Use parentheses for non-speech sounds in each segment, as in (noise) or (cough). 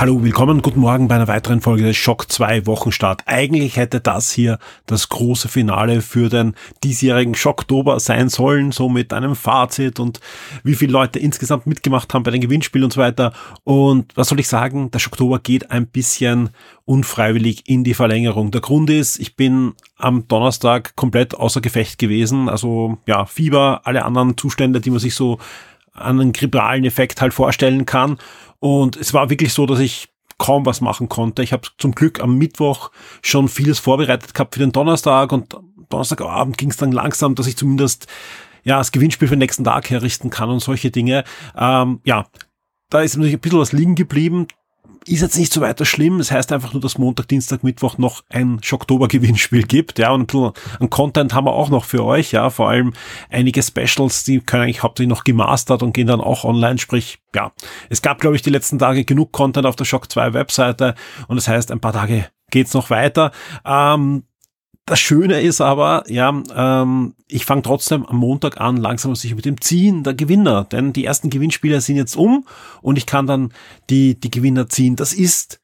Hallo, willkommen, guten Morgen bei einer weiteren Folge des Schock 2 Wochenstart. Eigentlich hätte das hier das große Finale für den diesjährigen Schocktober sein sollen, so mit einem Fazit und wie viele Leute insgesamt mitgemacht haben bei den Gewinnspielen und so weiter. Und was soll ich sagen, der Schocktober geht ein bisschen unfreiwillig in die Verlängerung. Der Grund ist, ich bin am Donnerstag komplett außer Gefecht gewesen, also ja, Fieber, alle anderen Zustände, die man sich so an einen grippalen Effekt halt vorstellen kann. Und es war wirklich so, dass ich kaum was machen konnte. Ich habe zum Glück am Mittwoch schon vieles vorbereitet gehabt für den Donnerstag und Donnerstagabend ging es dann langsam, dass ich zumindest ja das Gewinnspiel für den nächsten Tag herrichten kann und solche Dinge. Ähm, ja, da ist natürlich ein bisschen was liegen geblieben ist jetzt nicht so weiter schlimm. Das heißt einfach nur, dass Montag, Dienstag, Mittwoch noch ein Schocktober-Gewinnspiel gibt. Ja, und ein bisschen an Content haben wir auch noch für euch. Ja, vor allem einige Specials, die können eigentlich hauptsächlich noch gemastert und gehen dann auch online. Sprich, ja, es gab, glaube ich, die letzten Tage genug Content auf der Shock 2 Webseite. Und das heißt, ein paar Tage geht's noch weiter. Ähm, das Schöne ist aber, ja, ähm, ich fange trotzdem am Montag an, langsam sich mit dem Ziehen der Gewinner, denn die ersten Gewinnspiele sind jetzt um und ich kann dann die, die Gewinner ziehen. Das ist,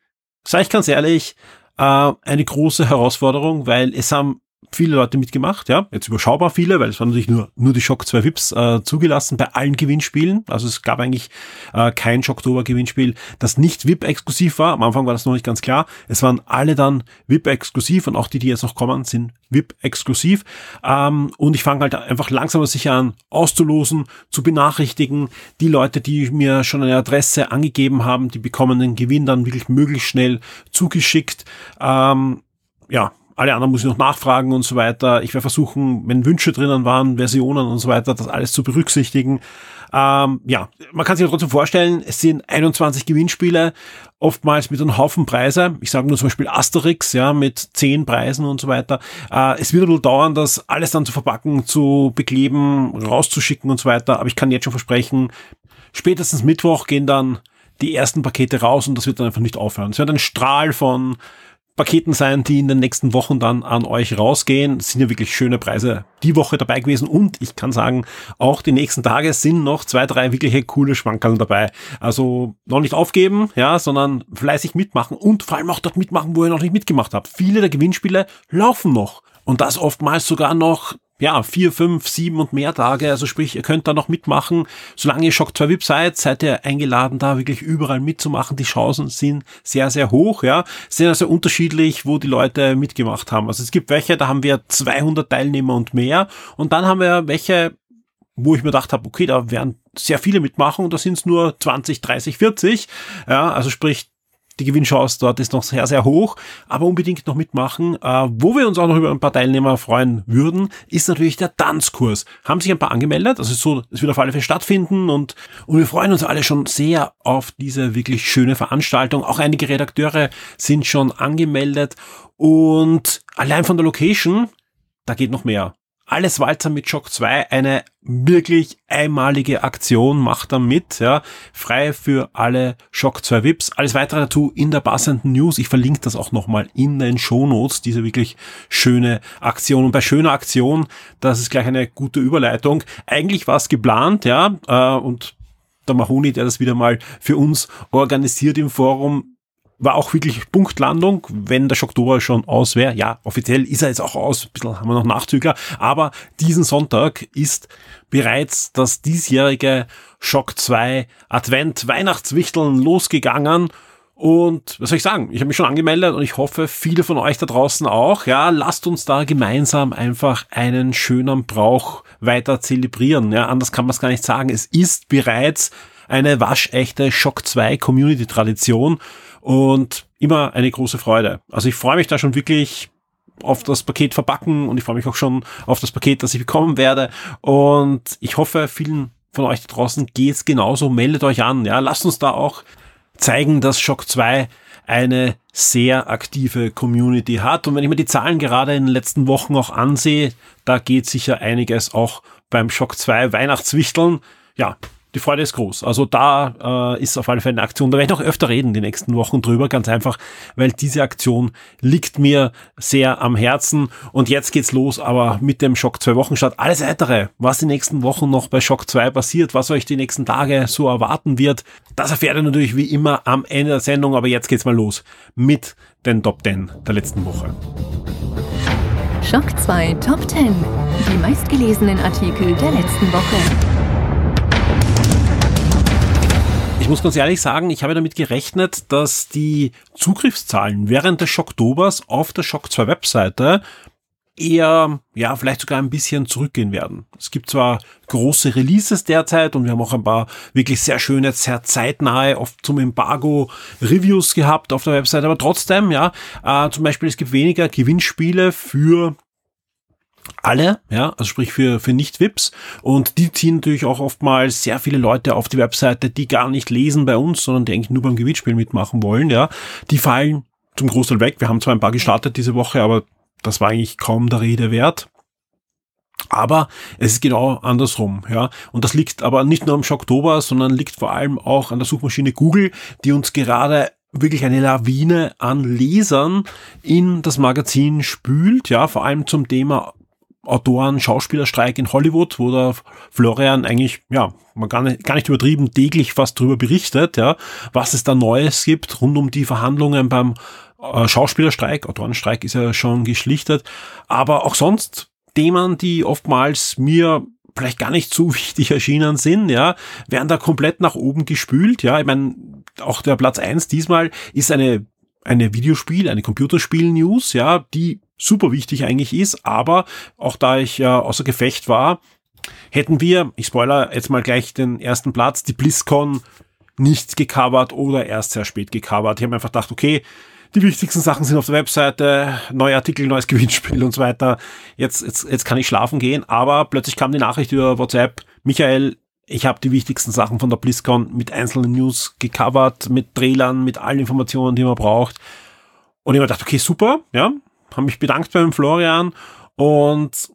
sage ich ganz ehrlich, äh, eine große Herausforderung, weil es haben viele Leute mitgemacht, ja, jetzt überschaubar viele, weil es waren natürlich nur, nur die Shock 2 VIPs äh, zugelassen bei allen Gewinnspielen. Also es gab eigentlich äh, kein Shocktober-Gewinnspiel, das nicht VIP-exklusiv war. Am Anfang war das noch nicht ganz klar. Es waren alle dann VIP-exklusiv und auch die, die jetzt noch kommen, sind VIP-exklusiv. Ähm, und ich fange halt einfach langsam aber sicher an, auszulosen, zu benachrichtigen. Die Leute, die mir schon eine Adresse angegeben haben, die bekommen den Gewinn dann wirklich möglichst schnell zugeschickt. Ähm, ja, alle anderen muss ich noch nachfragen und so weiter. Ich werde versuchen, wenn Wünsche drinnen waren, Versionen und so weiter, das alles zu berücksichtigen. Ähm, ja, man kann sich trotzdem vorstellen, es sind 21 Gewinnspiele, oftmals mit einem Haufen Preise. Ich sage nur zum Beispiel Asterix, ja, mit 10 Preisen und so weiter. Äh, es wird ein bisschen dauern, das alles dann zu verpacken, zu bekleben, rauszuschicken und so weiter. Aber ich kann jetzt schon versprechen, spätestens Mittwoch gehen dann die ersten Pakete raus und das wird dann einfach nicht aufhören. Es wird ein Strahl von Paketen sein, die in den nächsten Wochen dann an euch rausgehen. Das sind ja wirklich schöne Preise die Woche dabei gewesen und ich kann sagen, auch die nächsten Tage sind noch zwei, drei wirkliche coole Schwankerl dabei. Also noch nicht aufgeben, ja, sondern fleißig mitmachen und vor allem auch dort mitmachen, wo ihr noch nicht mitgemacht habt. Viele der Gewinnspiele laufen noch. Und das oftmals sogar noch ja, vier, fünf, sieben und mehr Tage. Also sprich, ihr könnt da noch mitmachen. Solange ihr Shock 2 VIP seid, seid ihr eingeladen, da wirklich überall mitzumachen. Die Chancen sind sehr, sehr hoch, ja. Sind also unterschiedlich, wo die Leute mitgemacht haben. Also es gibt welche, da haben wir 200 Teilnehmer und mehr. Und dann haben wir welche, wo ich mir gedacht habe, okay, da werden sehr viele mitmachen und da sind es nur 20, 30, 40. Ja, also sprich, die Gewinnchance dort ist noch sehr, sehr hoch, aber unbedingt noch mitmachen. Äh, wo wir uns auch noch über ein paar Teilnehmer freuen würden, ist natürlich der Tanzkurs. Haben sich ein paar angemeldet, also so, es wird auf alle Fälle stattfinden und, und wir freuen uns alle schon sehr auf diese wirklich schöne Veranstaltung. Auch einige Redakteure sind schon angemeldet und allein von der Location, da geht noch mehr. Alles Walzer mit Shock 2, eine wirklich einmalige Aktion, macht da mit, ja, frei für alle Shock 2 Vips. Alles weitere dazu in der passenden News. Ich verlinke das auch nochmal in den Shownotes, diese wirklich schöne Aktion. Und bei schöner Aktion, das ist gleich eine gute Überleitung. Eigentlich war es geplant, ja, äh, und der Mahoni, der das wieder mal für uns organisiert im Forum, war auch wirklich Punktlandung, wenn der Schocktober schon aus wäre. Ja, offiziell ist er jetzt auch aus, ein bisschen haben wir noch Nachzügler, aber diesen Sonntag ist bereits das diesjährige Schock 2 Advent Weihnachtswichteln losgegangen. Und was soll ich sagen? Ich habe mich schon angemeldet und ich hoffe, viele von euch da draußen auch. Ja, lasst uns da gemeinsam einfach einen schönen Brauch weiter zelebrieren. Ja, anders kann man es gar nicht sagen. Es ist bereits eine waschechte Shock 2 Community Tradition und immer eine große Freude. Also ich freue mich da schon wirklich auf das Paket verpacken und ich freue mich auch schon auf das Paket, das ich bekommen werde. Und ich hoffe, vielen von euch da draußen geht's genauso. Meldet euch an. Ja, lasst uns da auch zeigen, dass Shock 2 eine sehr aktive Community hat. Und wenn ich mir die Zahlen gerade in den letzten Wochen auch ansehe, da geht sicher einiges auch beim Shock 2 Weihnachtswichteln. Ja, die Freude ist groß. Also da äh, ist auf alle Fälle eine Aktion. Da werde ich noch öfter reden die nächsten Wochen drüber, ganz einfach, weil diese Aktion liegt mir sehr am Herzen. Und jetzt geht's los, aber mit dem Schock 2 Wochen statt alles weitere, was die nächsten Wochen noch bei Schock 2 passiert, was euch die nächsten Tage so erwarten wird, das erfährt ihr natürlich wie immer am Ende der Sendung. Aber jetzt geht's mal los mit den Top 10 der letzten Woche. Schock 2 Top 10. Die meistgelesenen Artikel der letzten Woche. Ich muss ganz ehrlich sagen, ich habe damit gerechnet, dass die Zugriffszahlen während des Schocktobers auf der Shock 2 Webseite eher, ja, vielleicht sogar ein bisschen zurückgehen werden. Es gibt zwar große Releases derzeit und wir haben auch ein paar wirklich sehr schöne, sehr zeitnahe, oft zum Embargo Reviews gehabt auf der Webseite, aber trotzdem, ja, äh, zum Beispiel es gibt weniger Gewinnspiele für alle, ja, also sprich für, für Nicht-Vips. Und die ziehen natürlich auch oftmals sehr viele Leute auf die Webseite, die gar nicht lesen bei uns, sondern die eigentlich nur beim Gewinnspiel mitmachen wollen, ja. Die fallen zum Großteil weg. Wir haben zwar ein paar gestartet diese Woche, aber das war eigentlich kaum der Rede wert. Aber es ist genau andersrum, ja. Und das liegt aber nicht nur am Schocktober, sondern liegt vor allem auch an der Suchmaschine Google, die uns gerade wirklich eine Lawine an Lesern in das Magazin spült, ja, vor allem zum Thema Autoren Schauspielerstreik in Hollywood, wo der Florian eigentlich, ja, man gar nicht, gar nicht übertrieben täglich fast drüber berichtet, ja, was es da Neues gibt rund um die Verhandlungen beim äh, Schauspielerstreik. Autorenstreik ist ja schon geschlichtet, aber auch sonst Themen, die oftmals mir vielleicht gar nicht so (laughs) wichtig erschienen sind, ja, werden da komplett nach oben gespült, ja. Ich meine, auch der Platz eins diesmal ist eine eine Videospiel, eine Computerspiel-News, ja, die super wichtig eigentlich ist, aber auch da ich ja außer Gefecht war, hätten wir, ich spoiler jetzt mal gleich den ersten Platz, die BlizzCon nicht gecovert oder erst sehr spät gecovert. Ich habe einfach gedacht, okay, die wichtigsten Sachen sind auf der Webseite, neue Artikel, neues (laughs) Gewinnspiel und so weiter. Jetzt, jetzt, jetzt kann ich schlafen gehen, aber plötzlich kam die Nachricht über WhatsApp, Michael, ich habe die wichtigsten Sachen von der BlizzCon mit einzelnen News gecovert, mit Trailern, mit allen Informationen, die man braucht. Und ich habe gedacht, okay, super, ja, habe mich bedankt beim Florian und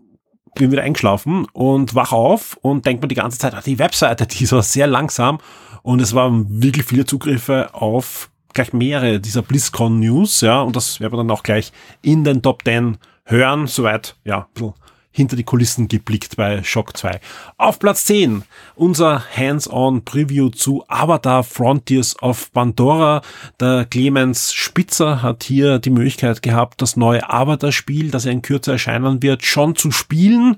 bin wieder eingeschlafen und wach auf und denke mir die ganze Zeit, ah, die Webseite, die ist sehr langsam und es waren wirklich viele Zugriffe auf gleich mehrere dieser BlizzCon News, ja, und das werden wir dann auch gleich in den Top 10 hören, soweit, ja, ein bisschen hinter die Kulissen geblickt bei Shock 2. Auf Platz 10 unser Hands-on Preview zu Avatar Frontiers of Pandora. Der Clemens Spitzer hat hier die Möglichkeit gehabt, das neue Avatar-Spiel, das er in Kürze erscheinen wird, schon zu spielen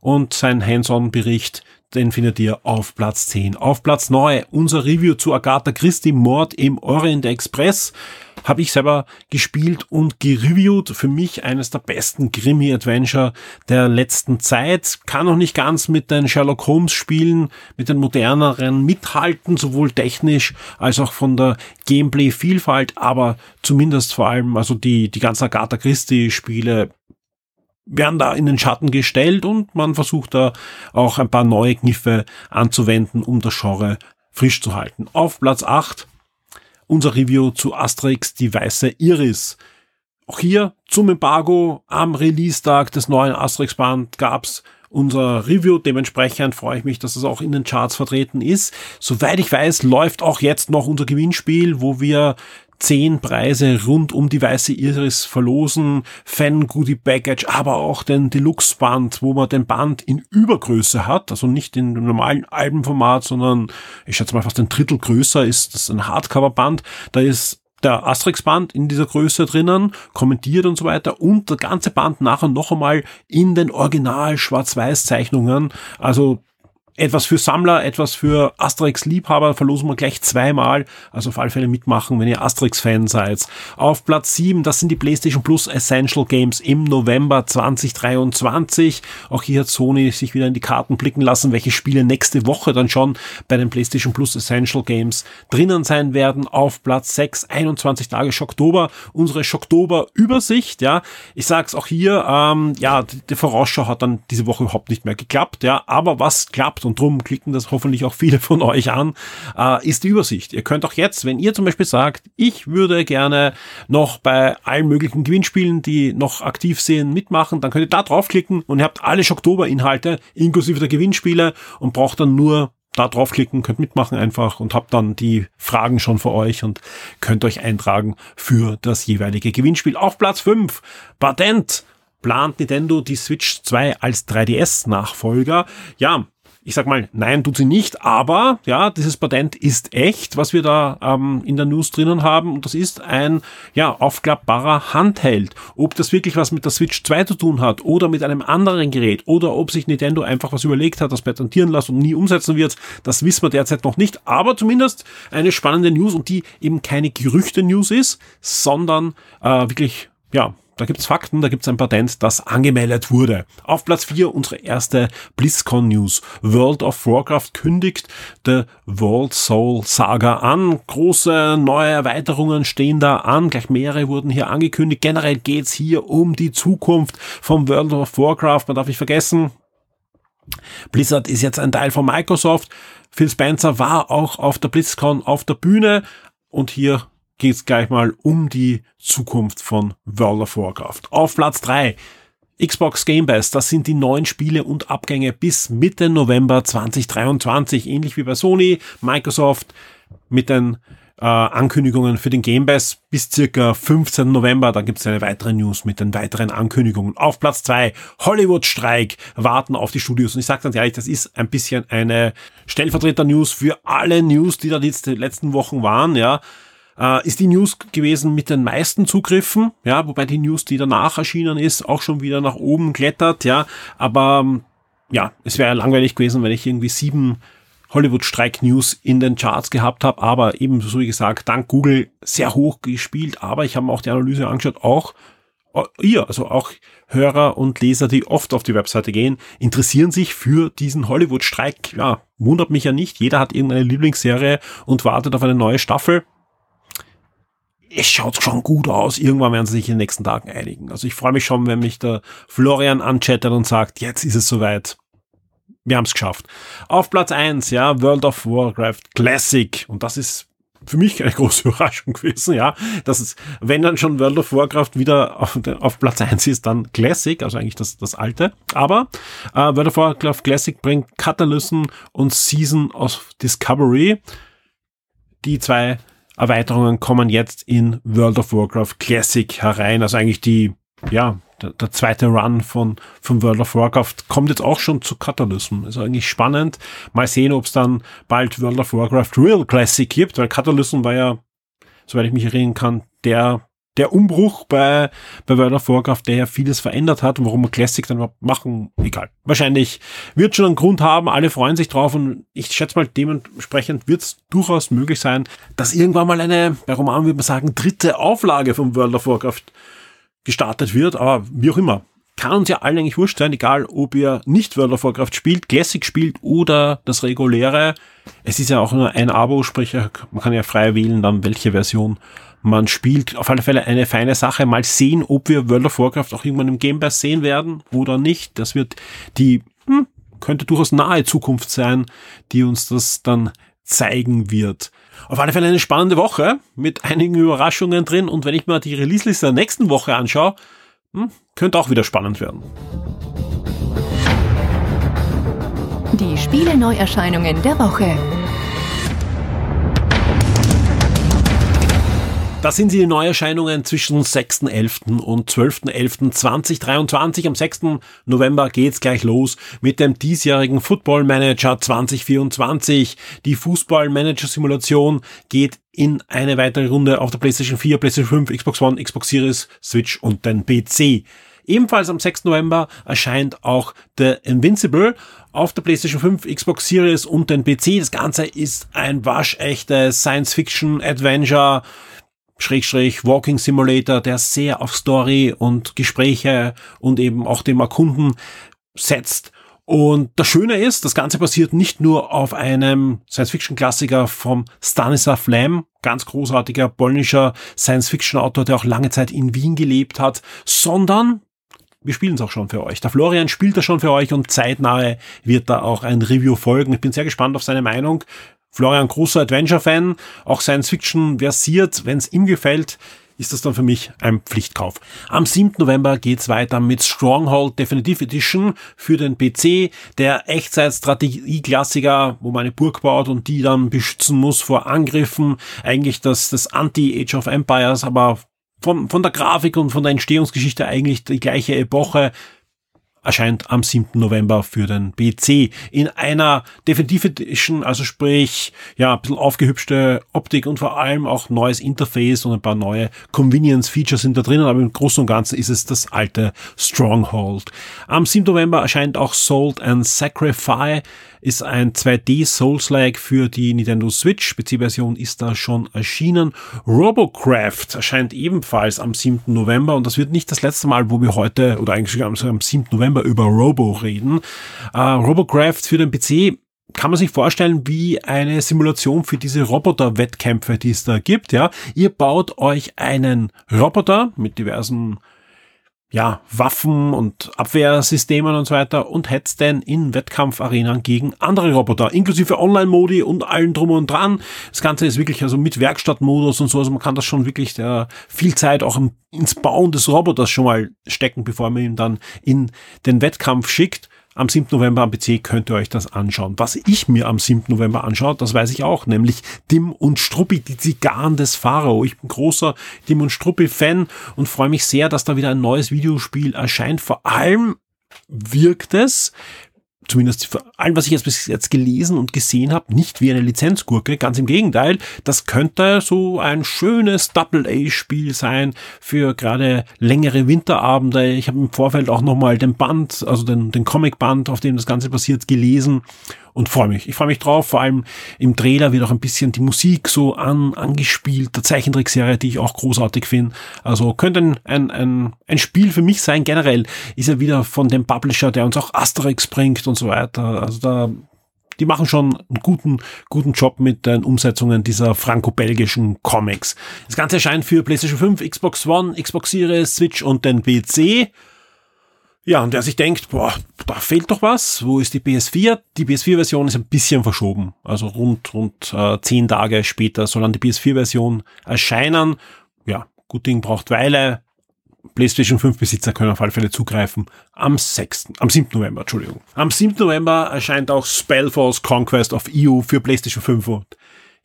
und sein Hands-on-Bericht den findet ihr auf Platz 10. Auf Platz 9 unser Review zu Agatha Christie Mord im Orient Express habe ich selber gespielt und gereviewt. Für mich eines der besten Krimi-Adventure der letzten Zeit. Kann noch nicht ganz mit den Sherlock Holmes Spielen, mit den moderneren mithalten, sowohl technisch als auch von der Gameplay-Vielfalt, aber zumindest vor allem, also die, die ganzen Agatha Christie Spiele werden da in den Schatten gestellt und man versucht da auch ein paar neue Kniffe anzuwenden, um das Genre frisch zu halten. Auf Platz 8 unser Review zu Asterix, die weiße Iris. Auch hier zum Embargo am Release-Tag des neuen Asterix-Band gab's unser Review. Dementsprechend freue ich mich, dass es auch in den Charts vertreten ist. Soweit ich weiß, läuft auch jetzt noch unser Gewinnspiel, wo wir zehn Preise rund um die weiße Iris verlosen, Fan Goodie Package, aber auch den Deluxe Band, wo man den Band in Übergröße hat, also nicht in dem normalen Albenformat, sondern ich schätze mal fast ein Drittel größer ist das ein Hardcover Band. Da ist der Asterix-Band in dieser Größe drinnen, kommentiert und so weiter und der ganze Band nachher noch einmal in den Original Schwarz-Weiß-Zeichnungen. Also etwas für Sammler, etwas für Asterix-Liebhaber verlosen wir gleich zweimal. Also auf alle Fälle mitmachen, wenn ihr Asterix-Fan seid. Auf Platz 7, das sind die PlayStation Plus Essential Games im November 2023. Auch hier hat Sony sich wieder in die Karten blicken lassen, welche Spiele nächste Woche dann schon bei den PlayStation Plus Essential Games drinnen sein werden. Auf Platz 6, 21 Tage Schocktober, unsere Schocktober-Übersicht. Ja, ich sag's auch hier, ähm, ja, die, Vorausschau hat dann diese Woche überhaupt nicht mehr geklappt. Ja, aber was klappt und drum klicken das hoffentlich auch viele von euch an, äh, ist die Übersicht. Ihr könnt auch jetzt, wenn ihr zum Beispiel sagt, ich würde gerne noch bei allen möglichen Gewinnspielen, die noch aktiv sind, mitmachen, dann könnt ihr da draufklicken und ihr habt alle Oktober-Inhalte inklusive der Gewinnspiele und braucht dann nur da draufklicken, könnt mitmachen einfach und habt dann die Fragen schon für euch und könnt euch eintragen für das jeweilige Gewinnspiel. Auf Platz 5, Patent plant Nintendo die Switch 2 als 3DS-Nachfolger. Ja, ich sag mal, nein, tut sie nicht, aber ja, dieses Patent ist echt, was wir da ähm, in der News drinnen haben. Und das ist ein ja, aufklappbarer Handheld. Ob das wirklich was mit der Switch 2 zu tun hat oder mit einem anderen Gerät oder ob sich Nintendo einfach was überlegt hat, das patentieren lassen und nie umsetzen wird, das wissen wir derzeit noch nicht. Aber zumindest eine spannende News und die eben keine Gerüchte-News ist, sondern äh, wirklich, ja, da gibt's Fakten, da gibt's ein Patent, das angemeldet wurde. Auf Platz 4 unsere erste BlizzCon News. World of Warcraft kündigt The World Soul Saga an. Große neue Erweiterungen stehen da an. Gleich mehrere wurden hier angekündigt. Generell geht's hier um die Zukunft vom World of Warcraft. Man darf nicht vergessen, Blizzard ist jetzt ein Teil von Microsoft. Phil Spencer war auch auf der BlizzCon auf der Bühne und hier geht es gleich mal um die Zukunft von World of Warcraft. Auf Platz 3 Xbox Game Pass, das sind die neuen Spiele und Abgänge bis Mitte November 2023, ähnlich wie bei Sony, Microsoft mit den äh, Ankündigungen für den Game Pass bis circa 15. November. Dann gibt es eine weitere News mit den weiteren Ankündigungen. Auf Platz 2 Hollywood-Streik warten auf die Studios. Und ich sage ganz ehrlich, das ist ein bisschen eine Stellvertreter-News für alle News, die da die letzten Wochen waren. Ja, äh, ist die News gewesen mit den meisten Zugriffen, ja, wobei die News, die danach erschienen ist, auch schon wieder nach oben klettert, ja, aber ähm, ja, es wäre langweilig gewesen, wenn ich irgendwie sieben Hollywood-Streik-News in den Charts gehabt habe, aber eben, so wie gesagt, dank Google sehr hoch gespielt, aber ich habe mir auch die Analyse angeschaut, auch äh, ihr, also auch Hörer und Leser, die oft auf die Webseite gehen, interessieren sich für diesen Hollywood-Streik. Ja, wundert mich ja nicht. Jeder hat irgendeine Lieblingsserie und wartet auf eine neue Staffel es schaut schon gut aus. Irgendwann werden sie sich in den nächsten Tagen einigen. Also ich freue mich schon, wenn mich der Florian anchattert und sagt, jetzt ist es soweit. Wir haben es geschafft. Auf Platz eins, ja, World of Warcraft Classic. Und das ist für mich eine große (laughs) Überraschung gewesen, ja. Dass es, wenn dann schon World of Warcraft wieder auf, auf Platz eins ist, dann Classic, also eigentlich das, das alte. Aber äh, World of Warcraft Classic bringt Catalysten und Season of Discovery. Die zwei Erweiterungen kommen jetzt in World of Warcraft Classic herein. Also eigentlich die, ja, der, der zweite Run von, von World of Warcraft kommt jetzt auch schon zu Catalysm. Also eigentlich spannend. Mal sehen, ob es dann bald World of Warcraft Real Classic gibt, weil Catalysm war ja, soweit ich mich erinnern kann, der der Umbruch bei, bei World of Warcraft, der ja vieles verändert hat und warum wir Classic dann überhaupt machen, egal. Wahrscheinlich wird schon einen Grund haben, alle freuen sich drauf und ich schätze mal, dementsprechend wird es durchaus möglich sein, dass irgendwann mal eine, bei Roman würde man sagen, dritte Auflage von World of Warcraft gestartet wird, aber wie auch immer. Kann uns ja allen eigentlich wurscht sein, egal ob ihr nicht World of Warcraft spielt, Classic spielt oder das reguläre. Es ist ja auch nur ein Abo, sprich, man kann ja frei wählen, dann welche Version man spielt. Auf alle Fälle eine feine Sache. Mal sehen, ob wir World of Warcraft auch irgendwann im Game Pass sehen werden oder nicht. Das wird die, hm, könnte durchaus nahe Zukunft sein, die uns das dann zeigen wird. Auf alle Fälle eine spannende Woche mit einigen Überraschungen drin und wenn ich mir die Release-Liste der nächsten Woche anschaue, hm, könnte auch wieder spannend werden. Die Spiele-Neuerscheinungen der Woche. Das sind die Neuerscheinungen zwischen 6.11. und 12.11.2023. Am 6. November geht's gleich los mit dem diesjährigen Football Manager 2024. Die Fußball Manager Simulation geht in eine weitere Runde auf der PlayStation 4, PlayStation 5, Xbox One, Xbox Series, Switch und den PC. Ebenfalls am 6. November erscheint auch The Invincible auf der PlayStation 5, Xbox Series und den PC. Das Ganze ist ein waschechtes Science-Fiction-Adventure Schrägstrich Walking Simulator, der sehr auf Story und Gespräche und eben auch dem Erkunden setzt. Und das Schöne ist, das Ganze basiert nicht nur auf einem Science-Fiction-Klassiker vom Stanislav Lem, ganz großartiger polnischer Science-Fiction-Autor, der auch lange Zeit in Wien gelebt hat, sondern wir spielen es auch schon für euch. Der Florian spielt das schon für euch und zeitnahe wird da auch ein Review folgen. Ich bin sehr gespannt auf seine Meinung. Florian, großer Adventure-Fan, auch Science Fiction versiert, wenn es ihm gefällt ist das dann für mich ein Pflichtkauf. Am 7. November geht's weiter mit Stronghold Definitive Edition für den PC, der Echtzeitstrategie-Klassiker, wo man eine Burg baut und die dann beschützen muss vor Angriffen. Eigentlich das, das Anti-Age of Empires, aber von, von der Grafik und von der Entstehungsgeschichte eigentlich die gleiche Epoche erscheint am 7. November für den PC in einer Definitive Edition, also sprich, ja, ein bisschen aufgehübschte Optik und vor allem auch neues Interface und ein paar neue Convenience-Features sind da drinnen, aber im Großen und Ganzen ist es das alte Stronghold. Am 7. November erscheint auch Salt and Sacrifice ist ein 2D Souls-like für die Nintendo Switch. PC-Version ist da schon erschienen. Robocraft erscheint ebenfalls am 7. November und das wird nicht das letzte Mal, wo wir heute oder eigentlich am, am 7. November über Robo reden. Uh, Robocraft für den PC kann man sich vorstellen wie eine Simulation für diese Roboter-Wettkämpfe, die es da gibt, ja. Ihr baut euch einen Roboter mit diversen ja, Waffen und Abwehrsystemen und so weiter und hetzt dann in Wettkampfarenen gegen andere Roboter, inklusive Online-Modi und allen drum und dran. Das Ganze ist wirklich also mit Werkstattmodus und so, also man kann das schon wirklich äh, viel Zeit auch ins Bauen des Roboters schon mal stecken, bevor man ihn dann in den Wettkampf schickt am 7. November am PC könnt ihr euch das anschauen. Was ich mir am 7. November anschaue, das weiß ich auch, nämlich Dim und Struppi, die Zigarren des Pharao. Ich bin großer Dim und Struppi-Fan und freue mich sehr, dass da wieder ein neues Videospiel erscheint. Vor allem wirkt es zumindest für allem, was ich jetzt bis jetzt gelesen und gesehen habe, nicht wie eine Lizenzgurke. Ganz im Gegenteil, das könnte so ein schönes Double-A-Spiel sein für gerade längere Winterabende. Ich habe im Vorfeld auch nochmal den Band, also den, den Comic-Band, auf dem das Ganze passiert, gelesen und freue mich. Ich freue mich drauf. Vor allem im Trailer wird auch ein bisschen die Musik so an, angespielt, der Zeichentrickserie, die ich auch großartig finde. Also könnte ein, ein, ein, ein Spiel für mich sein. Generell ist er wieder von dem Publisher, der uns auch Asterix bringt und so weiter. Also da, die machen schon einen guten, guten Job mit den Umsetzungen dieser franco-belgischen Comics. Das Ganze erscheint für PlayStation 5, Xbox One, Xbox Series, Switch und den PC. Ja, und der sich denkt, boah, da fehlt doch was. Wo ist die PS4? Die PS4-Version ist ein bisschen verschoben. Also rund, rund äh, zehn Tage später soll dann die PS4-Version erscheinen. Ja, gut Ding braucht Weile. PlayStation 5 Besitzer können auf alle Fälle zugreifen. Am 6., am 7. November, Entschuldigung. Am 7. November erscheint auch Spellforce Conquest of EU für PlayStation 5 und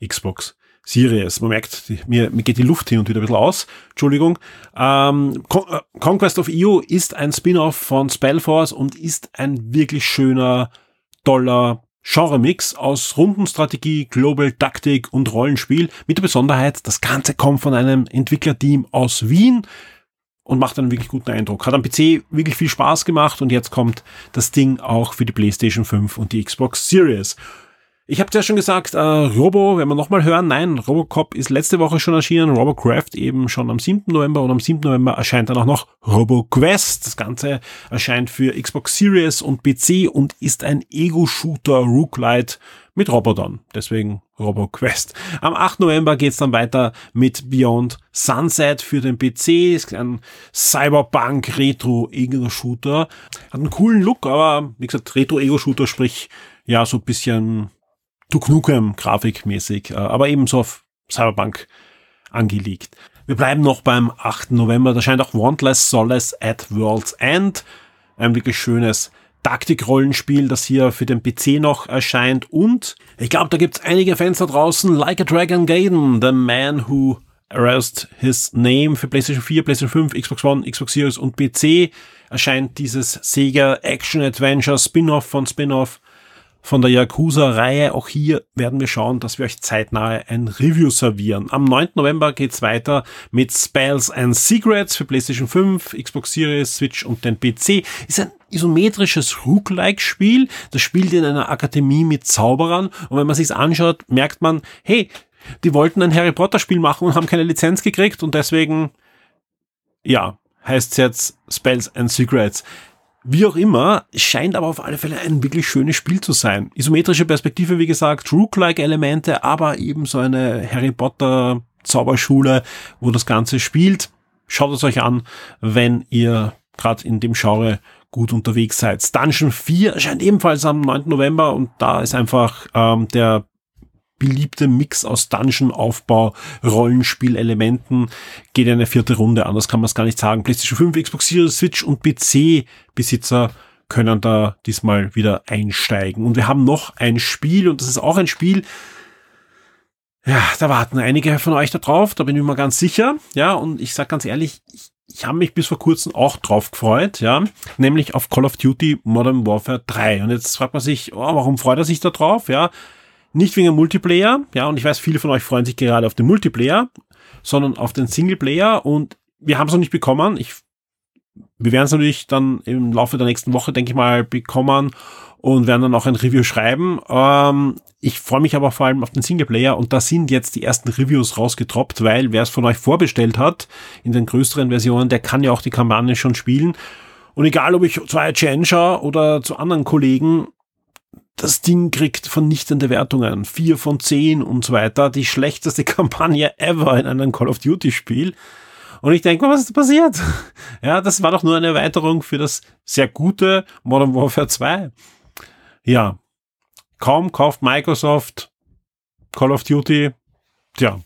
Xbox Series. Man merkt, mir, mir geht die Luft hin und wieder ein bisschen aus. Entschuldigung. Ähm, Con äh, Conquest of EU ist ein Spin-off von Spellforce und ist ein wirklich schöner, toller Genre-Mix aus Rundenstrategie, Global Taktik und Rollenspiel mit der Besonderheit, das Ganze kommt von einem Entwicklerteam aus Wien und macht einen wirklich guten Eindruck. Hat am PC wirklich viel Spaß gemacht und jetzt kommt das Ding auch für die PlayStation 5 und die Xbox Series. Ich habe ja schon gesagt, äh, Robo, wenn wir nochmal hören, nein, Robocop ist letzte Woche schon erschienen, Robocraft eben schon am 7. November und am 7. November erscheint dann auch noch RoboQuest. Das Ganze erscheint für Xbox Series und PC und ist ein Ego-Shooter Rooklight mit Robotern. Deswegen RoboQuest. Am 8. November geht's dann weiter mit Beyond Sunset für den PC. Ist ein Cyberpunk Retro Ego-Shooter. Hat einen coolen Look, aber wie gesagt, Retro Ego-Shooter, sprich ja so ein bisschen Duke Nukem grafikmäßig, äh, aber ebenso auf Cyberpunk angelegt. Wir bleiben noch beim 8. November. Da scheint auch Wantless Solace at World's End. Ein wirklich schönes Taktikrollenspiel, das hier für den PC noch erscheint. Und ich glaube, da gibt's einige Fans da draußen. Like a Dragon Gaiden, The Man Who Arrest His Name für PlayStation 4, PlayStation 5, Xbox One, Xbox Series und PC erscheint dieses Sega Action Adventure Spin-off von Spin-off von der Yakuza-Reihe. Auch hier werden wir schauen, dass wir euch zeitnah ein Review servieren. Am 9. November geht's weiter mit Spells and Secrets für PlayStation 5, Xbox Series, Switch und den PC. Ist ein isometrisches Rook-like-Spiel. Das spielt in einer Akademie mit Zauberern. Und wenn man sich's anschaut, merkt man, hey, die wollten ein Harry Potter-Spiel machen und haben keine Lizenz gekriegt und deswegen, ja, heißt jetzt Spells and Secrets. Wie auch immer, scheint aber auf alle Fälle ein wirklich schönes Spiel zu sein. Isometrische Perspektive, wie gesagt, Rook-like Elemente, aber eben so eine Harry Potter Zauberschule, wo das Ganze spielt. Schaut es euch an, wenn ihr gerade in dem Genre gut unterwegs seid. Dungeon 4 erscheint ebenfalls am 9. November und da ist einfach ähm, der beliebte Mix aus Dungeon-Aufbau, Rollenspielelementen geht eine vierte Runde, anders kann man es gar nicht sagen. PlayStation 5, Xbox Series, Switch und PC-Besitzer können da diesmal wieder einsteigen. Und wir haben noch ein Spiel und das ist auch ein Spiel, ja, da warten einige von euch da drauf, da bin ich mir ganz sicher. Ja, und ich sag ganz ehrlich, ich, ich habe mich bis vor kurzem auch drauf gefreut, ja, nämlich auf Call of Duty Modern Warfare 3. Und jetzt fragt man sich, oh, warum freut er sich da drauf? Ja, nicht wegen dem Multiplayer, ja, und ich weiß, viele von euch freuen sich gerade auf den Multiplayer, sondern auf den Singleplayer und wir haben es noch nicht bekommen. Ich, wir werden es natürlich dann im Laufe der nächsten Woche, denke ich mal, bekommen und werden dann auch ein Review schreiben. Ähm, ich freue mich aber vor allem auf den Singleplayer und da sind jetzt die ersten Reviews rausgetroppt, weil wer es von euch vorbestellt hat in den größeren Versionen, der kann ja auch die Kampagne schon spielen. Und egal, ob ich zu IGN schaue oder zu anderen Kollegen, das Ding kriegt vernichtende Wertungen. Vier von zehn und so weiter. Die schlechteste (laughs) Kampagne ever in einem Call of Duty Spiel. Und ich denke, was ist passiert? (laughs) Ja, das war doch nur eine Erweiterung für das sehr gute Modern Warfare 2. Ja, kaum kauft Microsoft Call of Duty. Tja,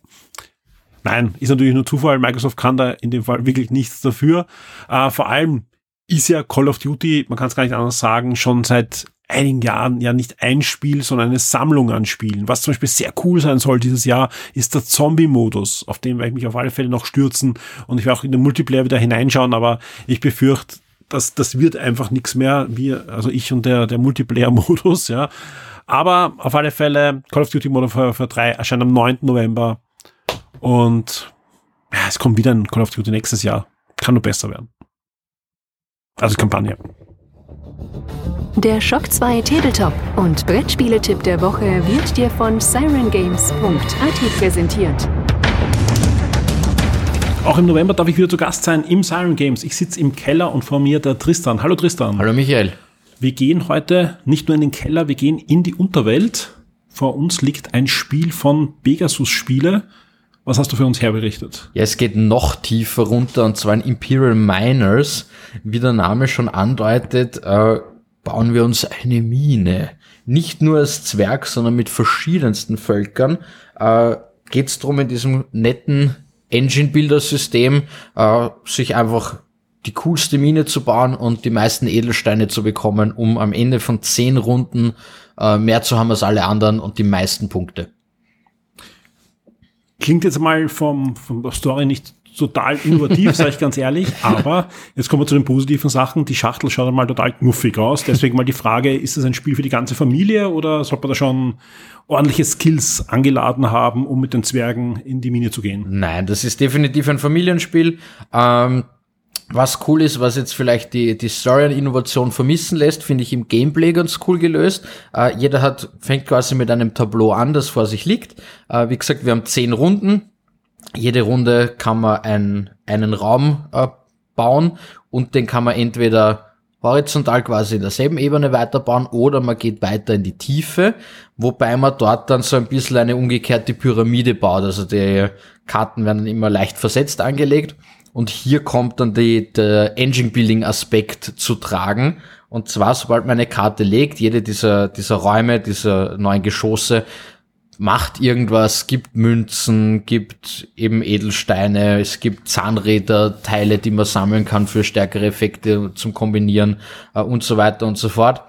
nein, ist natürlich nur Zufall. Microsoft kann da in dem Fall wirklich nichts dafür. Äh, vor allem ist ja Call of Duty, man kann es gar nicht anders sagen, schon seit einigen Jahren ja nicht ein Spiel, sondern eine Sammlung an Spielen. Was zum Beispiel sehr cool sein soll dieses Jahr, ist der Zombie-Modus. Auf den werde ich mich auf alle Fälle noch stürzen und ich werde auch in den Multiplayer wieder hineinschauen, aber ich befürchte, das, das wird einfach nichts mehr, wir, also ich und der, der Multiplayer-Modus, ja. Aber auf alle Fälle, Call of Duty Modern Warfare 3 erscheint am 9. November und ja, es kommt wieder ein Call of Duty nächstes Jahr. Kann nur besser werden. Also Kampagne. Der Shock 2 Tabletop und Brettspieletipp der Woche wird dir von sirengames.at präsentiert. Auch im November darf ich wieder zu Gast sein im Siren Games. Ich sitze im Keller und vor mir der Tristan. Hallo Tristan. Hallo Michael. Wir gehen heute nicht nur in den Keller, wir gehen in die Unterwelt. Vor uns liegt ein Spiel von Pegasus Spiele. Was hast du für uns herberichtet? Ja, es geht noch tiefer runter und zwar in Imperial Miners. Wie der Name schon andeutet, äh, bauen wir uns eine Mine. Nicht nur als Zwerg, sondern mit verschiedensten Völkern. Äh, geht es darum, in diesem netten Engine-Builder-System äh, sich einfach die coolste Mine zu bauen und die meisten Edelsteine zu bekommen, um am Ende von zehn Runden äh, mehr zu haben als alle anderen und die meisten Punkte. Klingt jetzt mal vom, vom der Story nicht total innovativ, sage ich ganz ehrlich. (laughs) Aber jetzt kommen wir zu den positiven Sachen. Die Schachtel schaut einmal total knuffig aus. Deswegen mal die Frage, ist das ein Spiel für die ganze Familie oder sollte man da schon ordentliche Skills angeladen haben, um mit den Zwergen in die Mine zu gehen? Nein, das ist definitiv ein Familienspiel. Ähm, was cool ist, was jetzt vielleicht die, die Story und Innovation vermissen lässt, finde ich im Gameplay ganz cool gelöst. Äh, jeder hat, fängt quasi mit einem Tableau an, das vor sich liegt. Äh, wie gesagt, wir haben zehn Runden jede Runde kann man ein, einen Raum äh, bauen und den kann man entweder horizontal quasi in derselben Ebene weiterbauen oder man geht weiter in die Tiefe, wobei man dort dann so ein bisschen eine umgekehrte Pyramide baut. Also die Karten werden immer leicht versetzt angelegt und hier kommt dann die, der Engine Building Aspekt zu tragen. Und zwar, sobald man eine Karte legt, jede dieser, dieser Räume, dieser neuen Geschosse macht irgendwas, gibt Münzen, gibt eben Edelsteine, es gibt Zahnräder, Teile, die man sammeln kann für stärkere Effekte zum Kombinieren äh, und so weiter und so fort.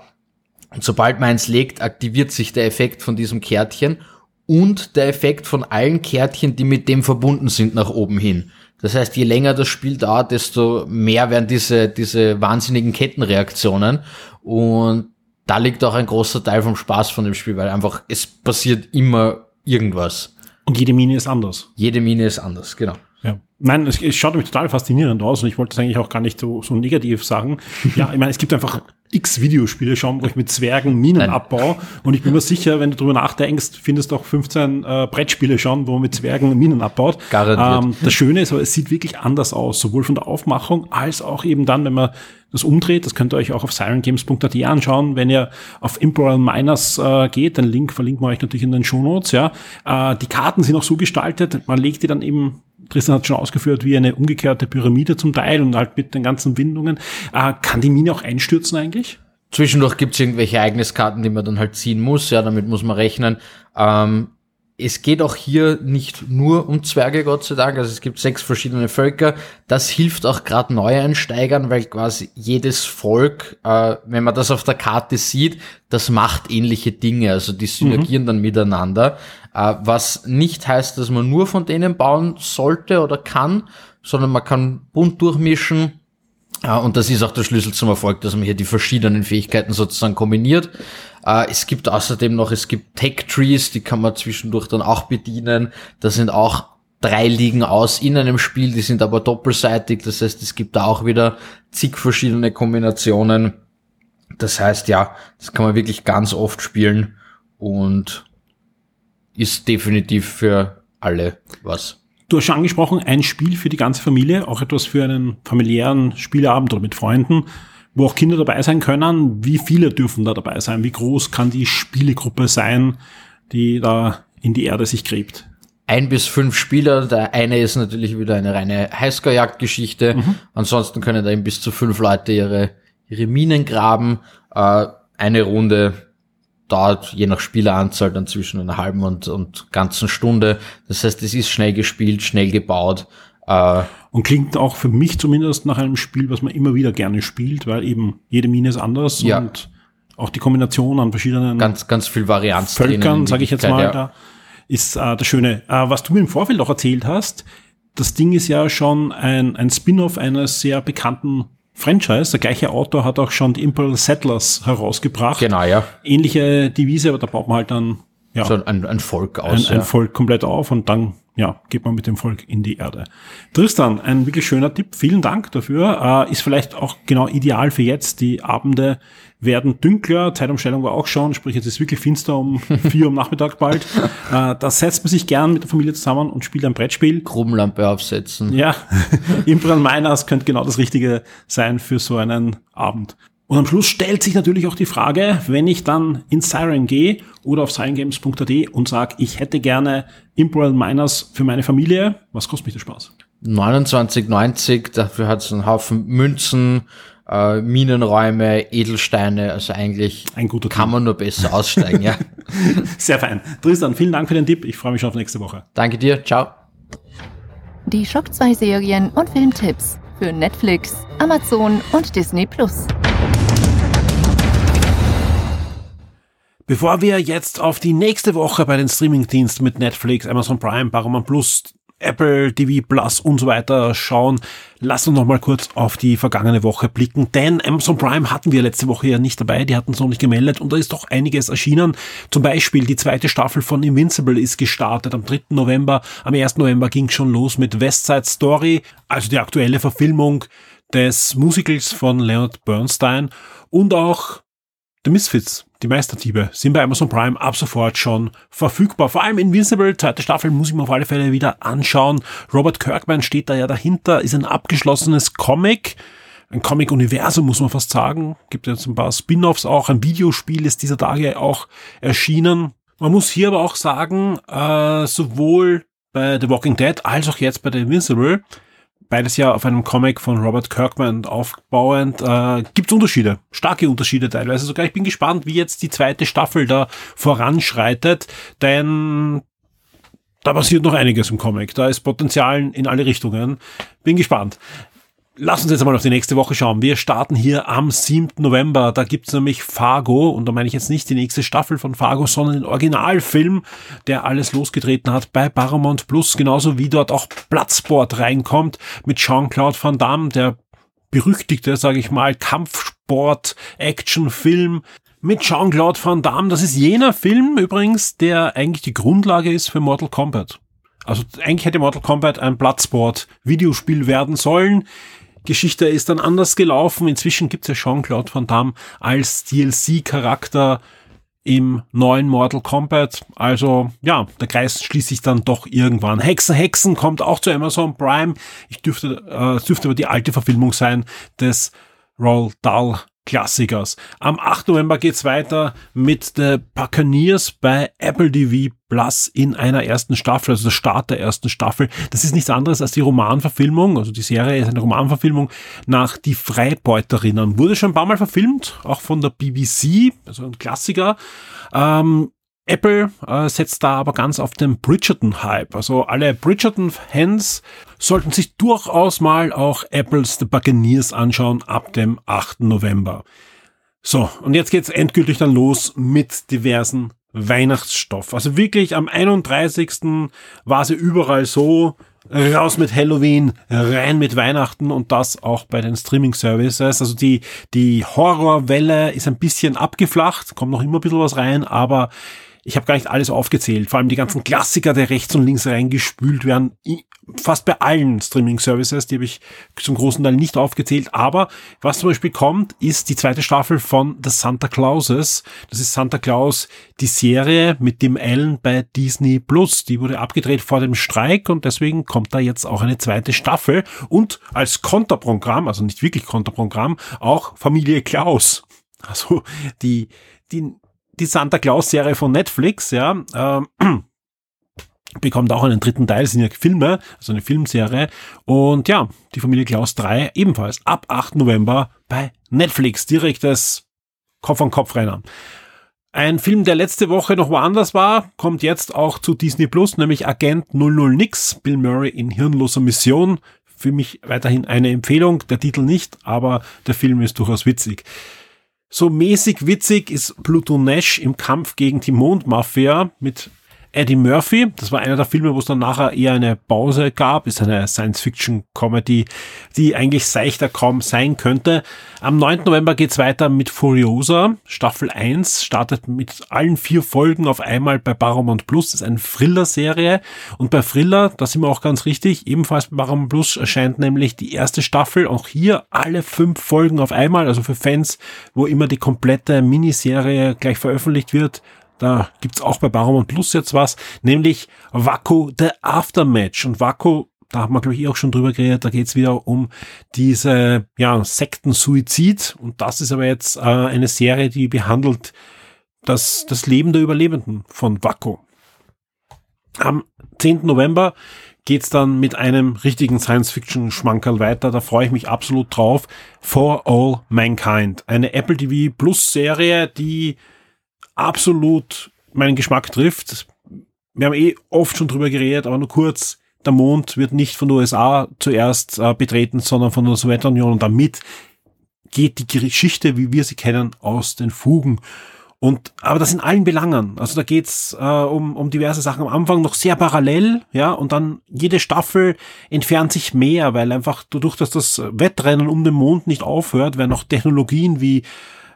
Und sobald man eins legt, aktiviert sich der Effekt von diesem Kärtchen und der Effekt von allen Kärtchen, die mit dem verbunden sind, nach oben hin. Das heißt, je länger das Spiel dauert, desto mehr werden diese, diese wahnsinnigen Kettenreaktionen. Und da liegt auch ein großer Teil vom Spaß von dem Spiel, weil einfach es passiert immer irgendwas. Und jede Mine ist anders. Jede Mine ist anders, genau. Ja. Nein, es, es schaut mich total faszinierend aus und ich wollte das eigentlich auch gar nicht so, so negativ sagen. (laughs) Ja, ich meine, es gibt einfach x Videospiele schon, wo ich mit Zwergen Minen abbaue und ich bin mir sicher, wenn du drüber nachdenkst, findest du auch 15 äh, Brettspiele schon, wo man mit Zwergen Minen abbaut. Garantiert. Ähm, das Schöne ist, aber es sieht wirklich anders aus, sowohl von der Aufmachung als auch eben dann, wenn man das umdreht. Das könnt ihr euch auch auf sirengames.at anschauen, wenn ihr auf Imperial Miners äh, geht. Den Link verlinken wir euch natürlich in den Shownotes. Ja, äh, die Karten sind auch so gestaltet, man legt die dann eben Tristan hat schon ausgeführt, wie eine umgekehrte Pyramide zum Teil und halt mit den ganzen Windungen. Äh, kann die Mine auch einstürzen eigentlich? Zwischendurch gibt es irgendwelche Ereigniskarten, die man dann halt ziehen muss, ja, damit muss man rechnen. Ähm, es geht auch hier nicht nur um Zwerge, Gott sei Dank. Also es gibt sechs verschiedene Völker. Das hilft auch gerade Neueinsteigern, weil quasi jedes Volk, äh, wenn man das auf der Karte sieht, das macht ähnliche Dinge. Also die synergieren mhm. dann miteinander. Äh, was nicht heißt, dass man nur von denen bauen sollte oder kann, sondern man kann bunt durchmischen. Und das ist auch der Schlüssel zum Erfolg, dass man hier die verschiedenen Fähigkeiten sozusagen kombiniert. Äh, es gibt außerdem noch, es gibt Tech-Trees, die kann man zwischendurch dann auch bedienen. Da sind auch drei liegen aus in einem Spiel, die sind aber doppelseitig. Das heißt, es gibt da auch wieder zig verschiedene Kombinationen. Das heißt, ja, das kann man wirklich ganz oft spielen und ist definitiv für alle was. Du hast schon angesprochen, ein Spiel für die ganze Familie, auch etwas für einen familiären Spieleabend oder mit Freunden wo auch Kinder dabei sein können. Wie viele dürfen da dabei sein? Wie groß kann die Spielegruppe sein, die da in die Erde sich gräbt? Ein bis fünf Spieler. Der eine ist natürlich wieder eine reine Highscore-Jagd-Geschichte. Mhm. Ansonsten können da eben bis zu fünf Leute ihre, ihre Minen graben. Äh, eine Runde dauert je nach Spieleranzahl dann zwischen einer halben und, und ganzen Stunde. Das heißt, es ist schnell gespielt, schnell gebaut. Äh, und klingt auch für mich zumindest nach einem Spiel, was man immer wieder gerne spielt, weil eben jede Mine ist anders ja. und auch die Kombination an verschiedenen ganz ganz viel Varianz Völkern, sage ich jetzt mal, ja. da ist äh, das Schöne. Äh, was du mir im Vorfeld auch erzählt hast, das Ding ist ja schon ein, ein Spin-off eines sehr bekannten Franchise. Der gleiche Autor hat auch schon die Imperial Settlers herausgebracht. Genau, ja. Ähnliche Devise, aber da baut man halt dann ja, so ein, ein Volk aus. Ein, ein Volk komplett auf und dann ja, geht man mit dem Volk in die Erde. Tristan, ein wirklich schöner Tipp. Vielen Dank dafür. Äh, ist vielleicht auch genau ideal für jetzt. Die Abende werden dünkler. Zeitumstellung war auch schon. Sprich, jetzt ist wirklich finster um (laughs) vier Uhr Nachmittag bald. Äh, da setzt man sich gern mit der Familie zusammen und spielt ein Brettspiel. Krummlampe aufsetzen. Ja. (laughs) Imperial Miners könnte genau das Richtige sein für so einen Abend. Und am Schluss stellt sich natürlich auch die Frage, wenn ich dann in Siren gehe oder auf sirengames.at und sage, ich hätte gerne Imperial Miners für meine Familie, was kostet mich der Spaß? 29,90, dafür hat es einen Haufen Münzen, äh, Minenräume, Edelsteine, also eigentlich Ein guter kann man nur besser aussteigen, ja. (laughs) Sehr fein. Tristan, vielen Dank für den Tipp. Ich freue mich schon auf nächste Woche. Danke dir. Ciao. Die Schock 2 Serien und Filmtipps für Netflix, Amazon und Disney Plus. Bevor wir jetzt auf die nächste Woche bei den Streamingdiensten mit Netflix, Amazon Prime, Paramount Plus, Apple TV Plus und so weiter schauen, lass uns noch mal kurz auf die vergangene Woche blicken, denn Amazon Prime hatten wir letzte Woche ja nicht dabei, die hatten es noch nicht gemeldet und da ist doch einiges erschienen. Zum Beispiel die zweite Staffel von Invincible ist gestartet am 3. November. Am 1. November ging schon los mit West Side Story, also die aktuelle Verfilmung des Musicals von Leonard Bernstein und auch The Misfits, die Meisterdiebe, sind bei Amazon Prime ab sofort schon verfügbar. Vor allem Invincible, zweite Staffel, muss ich mir auf alle Fälle wieder anschauen. Robert Kirkman steht da ja dahinter, ist ein abgeschlossenes Comic. Ein Comic-Universum, muss man fast sagen. Gibt jetzt ein paar Spin-offs auch. Ein Videospiel ist dieser Tage auch erschienen. Man muss hier aber auch sagen, äh, sowohl bei The Walking Dead als auch jetzt bei The Invincible beides ja auf einem Comic von Robert Kirkman aufbauend, äh, gibt Unterschiede, starke Unterschiede teilweise sogar. Ich bin gespannt, wie jetzt die zweite Staffel da voranschreitet, denn da passiert noch einiges im Comic. Da ist Potenzial in alle Richtungen. Bin gespannt. Lass uns jetzt mal auf die nächste Woche schauen. Wir starten hier am 7. November. Da gibt's nämlich Fargo. Und da meine ich jetzt nicht die nächste Staffel von Fargo, sondern den Originalfilm, der alles losgetreten hat bei Paramount Plus. Genauso wie dort auch Bloodsport reinkommt mit Jean-Claude Van Damme, der berüchtigte, sage ich mal, Kampfsport-Action-Film mit Jean-Claude Van Damme. Das ist jener Film übrigens, der eigentlich die Grundlage ist für Mortal Kombat. Also eigentlich hätte Mortal Kombat ein Bloodsport-Videospiel werden sollen. Geschichte ist dann anders gelaufen. Inzwischen gibt es ja Jean-Claude Van Damme als DLC-Charakter im neuen Mortal Kombat. Also ja, der Kreis schließt sich dann doch irgendwann. Hexen, Hexen kommt auch zu Amazon Prime. Ich dürfte, äh, dürfte aber die alte Verfilmung sein des Roll Dahl Klassikers. Am 8. November geht's weiter mit The Buccaneers bei Apple TV Plus in einer ersten Staffel, also der Start der ersten Staffel. Das ist nichts anderes als die Romanverfilmung, also die Serie ist eine Romanverfilmung nach Die Freibeuterinnen. Wurde schon ein paar Mal verfilmt, auch von der BBC, also ein Klassiker. Ähm, Apple äh, setzt da aber ganz auf den Bridgerton-Hype. Also alle Bridgerton-Fans sollten sich durchaus mal auch Apples The Buccaneers anschauen ab dem 8. November. So, und jetzt geht's endgültig dann los mit diversen Weihnachtsstoff. Also wirklich am 31. war sie überall so, raus mit Halloween, rein mit Weihnachten und das auch bei den Streaming-Services. Also die, die Horrorwelle ist ein bisschen abgeflacht, kommt noch immer ein bisschen was rein, aber ich habe gar nicht alles aufgezählt, vor allem die ganzen Klassiker, die rechts und links reingespült werden, fast bei allen Streaming-Services, die habe ich zum großen Teil nicht aufgezählt, aber was zum Beispiel kommt, ist die zweite Staffel von The Santa Clauses. Das ist Santa Claus, die Serie mit dem Allen bei Disney Plus. Die wurde abgedreht vor dem Streik und deswegen kommt da jetzt auch eine zweite Staffel und als Konterprogramm, also nicht wirklich Konterprogramm, auch Familie Klaus. Also die, die die Santa Claus-Serie von Netflix, ja, ähm, (clears throat) bekommt auch einen dritten Teil, sind ja Filme, also eine Filmserie. Und ja, die Familie Klaus 3 ebenfalls ab 8. November bei Netflix. Direktes Kopf an Kopf rennen. Ein Film, der letzte Woche noch woanders war, kommt jetzt auch zu Disney Plus, nämlich Agent 00 Nix, Bill Murray in hirnloser Mission. Für mich weiterhin eine Empfehlung, der Titel nicht, aber der Film ist durchaus witzig. So mäßig witzig ist Pluto Nash im Kampf gegen die Mondmafia mit Eddie Murphy. Das war einer der Filme, wo es dann nachher eher eine Pause gab. Ist eine Science-Fiction-Comedy, die eigentlich seichter kaum sein könnte. Am 9. November geht's weiter mit Furiosa. Staffel 1 startet mit allen vier Folgen auf einmal bei Paramount Plus. Das ist eine Thriller-Serie. Und bei Thriller, da sind wir auch ganz richtig, ebenfalls bei Paramount Plus erscheint nämlich die erste Staffel. Auch hier alle fünf Folgen auf einmal. Also für Fans, wo immer die komplette Miniserie gleich veröffentlicht wird, da gibt's auch bei Paramount Plus jetzt was, nämlich Waco The Aftermatch. Und Waco, da haben wir, glaube ich, auch schon drüber geredet, da geht's wieder um diese ja, Sekten-Suizid. Und das ist aber jetzt äh, eine Serie, die behandelt das, das Leben der Überlebenden von Waco. Am 10. November geht's dann mit einem richtigen Science-Fiction-Schmankerl weiter. Da freue ich mich absolut drauf. For All Mankind. Eine Apple TV Plus Serie, die absolut meinen Geschmack trifft. Wir haben eh oft schon drüber geredet, aber nur kurz. Der Mond wird nicht von den USA zuerst äh, betreten, sondern von der Sowjetunion und damit geht die Geschichte, wie wir sie kennen, aus den Fugen. Und aber das in allen Belangen. Also da geht's äh, um, um diverse Sachen am Anfang noch sehr parallel, ja, und dann jede Staffel entfernt sich mehr, weil einfach dadurch, dass das Wettrennen um den Mond nicht aufhört, werden auch Technologien wie